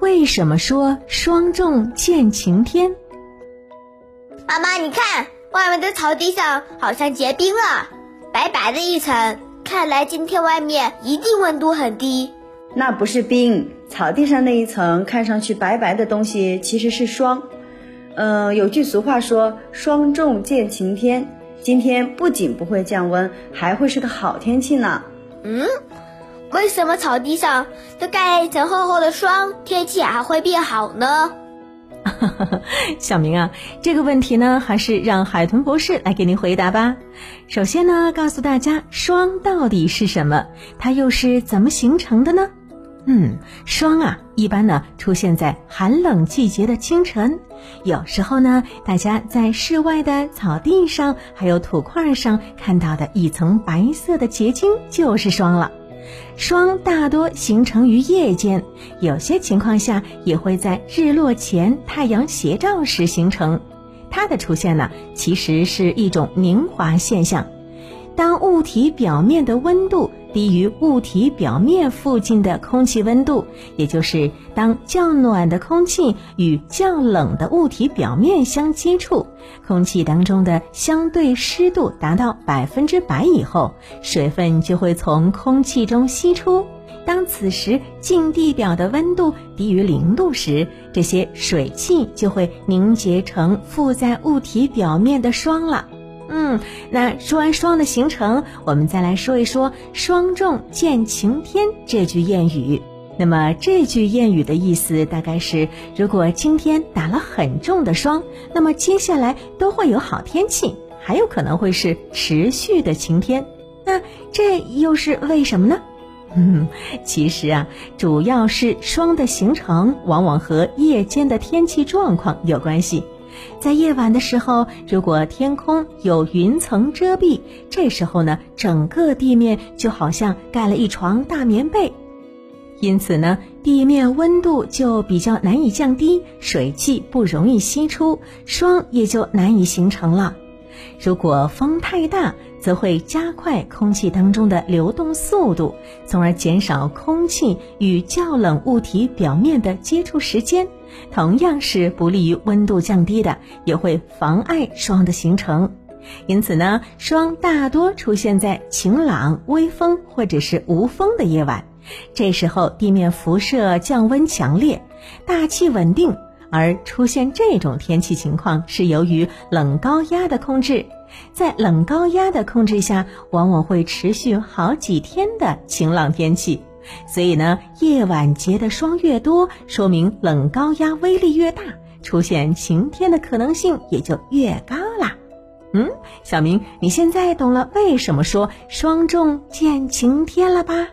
为什么说霜重见晴天？妈妈，你看外面的草地上好像结冰了，白白的一层，看来今天外面一定温度很低。那不是冰，草地上那一层看上去白白的东西其实是霜。嗯，有句俗话说“霜重见晴天”，今天不仅不会降温，还会是个好天气呢。嗯，为什么草地上都盖一层厚厚的霜，天气还会变好呢？小明啊，这个问题呢，还是让海豚博士来给您回答吧。首先呢，告诉大家霜到底是什么，它又是怎么形成的呢？嗯，霜啊，一般呢出现在寒冷季节的清晨，有时候呢，大家在室外的草地上还有土块上看到的一层白色的结晶就是霜了。霜大多形成于夜间，有些情况下也会在日落前、太阳斜照时形成。它的出现呢，其实是一种凝华现象。当物体表面的温度低于物体表面附近的空气温度，也就是当较暖的空气与较冷的物体表面相接触，空气当中的相对湿度达到百分之百以后，水分就会从空气中析出。当此时近地表的温度低于零度时，这些水汽就会凝结成附在物体表面的霜了。嗯，那说完霜的形成，我们再来说一说“霜重见晴天”这句谚语。那么这句谚语的意思大概是：如果今天打了很重的霜，那么接下来都会有好天气，还有可能会是持续的晴天。那这又是为什么呢？嗯，其实啊，主要是霜的形成往往和夜间的天气状况有关系。在夜晚的时候，如果天空有云层遮蔽，这时候呢，整个地面就好像盖了一床大棉被，因此呢，地面温度就比较难以降低，水汽不容易析出，霜也就难以形成了。如果风太大，则会加快空气当中的流动速度，从而减少空气与较冷物体表面的接触时间。同样是不利于温度降低的，也会妨碍霜的形成。因此呢，霜大多出现在晴朗、微风或者是无风的夜晚。这时候地面辐射降温强烈，大气稳定，而出现这种天气情况是由于冷高压的控制。在冷高压的控制下，往往会持续好几天的晴朗天气。所以呢，夜晚结的霜越多，说明冷高压威力越大，出现晴天的可能性也就越高啦。嗯，小明，你现在懂了为什么说霜重见晴天了吧？